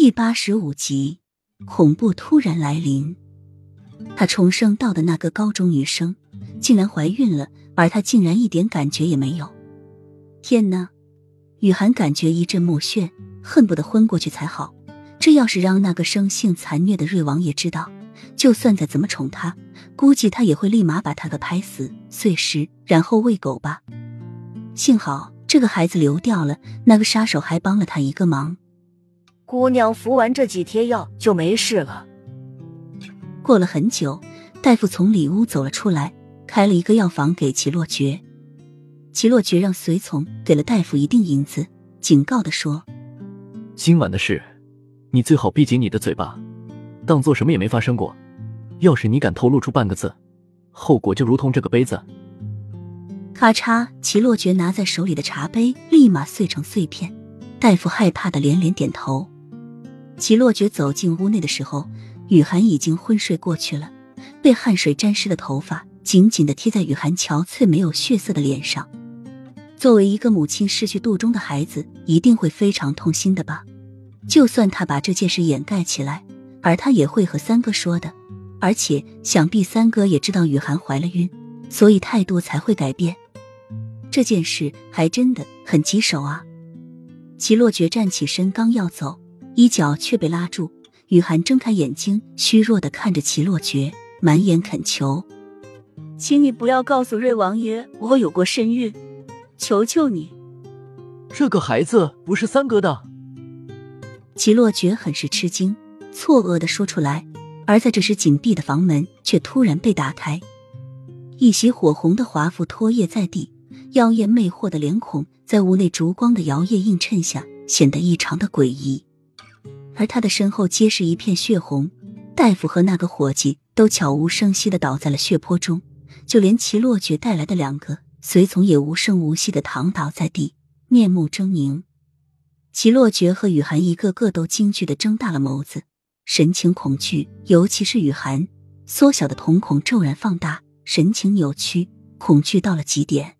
第八十五集，恐怖突然来临。他重生到的那个高中女生竟然怀孕了，而他竟然一点感觉也没有。天哪！雨涵感觉一阵目眩，恨不得昏过去才好。这要是让那个生性残虐的瑞王爷知道，就算再怎么宠他，估计他也会立马把他给拍死碎尸，然后喂狗吧。幸好这个孩子流掉了，那个杀手还帮了他一个忙。姑娘服完这几贴药就没事了。过了很久，大夫从里屋走了出来，开了一个药房给齐洛觉。齐洛觉让随从给了大夫一锭银子，警告的说：“今晚的事，你最好闭紧你的嘴巴，当做什么也没发生过。要是你敢透露出半个字，后果就如同这个杯子。”咔嚓！齐洛觉拿在手里的茶杯立马碎成碎片。大夫害怕的连连点头。齐洛觉走进屋内的时候，雨涵已经昏睡过去了，被汗水沾湿的头发紧紧的贴在雨涵憔悴没有血色的脸上。作为一个母亲失去肚中的孩子，一定会非常痛心的吧？就算他把这件事掩盖起来，而他也会和三哥说的。而且想必三哥也知道雨涵怀了孕，所以态度才会改变。这件事还真的很棘手啊！齐洛觉站起身，刚要走，衣角却被拉住。雨涵睁开眼睛，虚弱的看着齐洛觉，满眼恳求：“请你不要告诉瑞王爷我有过身孕，求求你！”这个孩子不是三哥的。齐洛觉很是吃惊，错愕的说出来。而在这时，紧闭的房门却突然被打开，一袭火红的华服拖曳在地。妖艳魅惑的脸孔在屋内烛光的摇曳映衬下显得异常的诡异，而他的身后皆是一片血红。大夫和那个伙计都悄无声息的倒在了血泊中，就连齐洛觉带来的两个随从也无声无息的躺倒在地，面目狰狞。齐洛觉和雨涵一个个都惊惧的睁大了眸子，神情恐惧，尤其是雨涵，缩小的瞳孔骤然放大，神情扭曲，恐惧到了极点。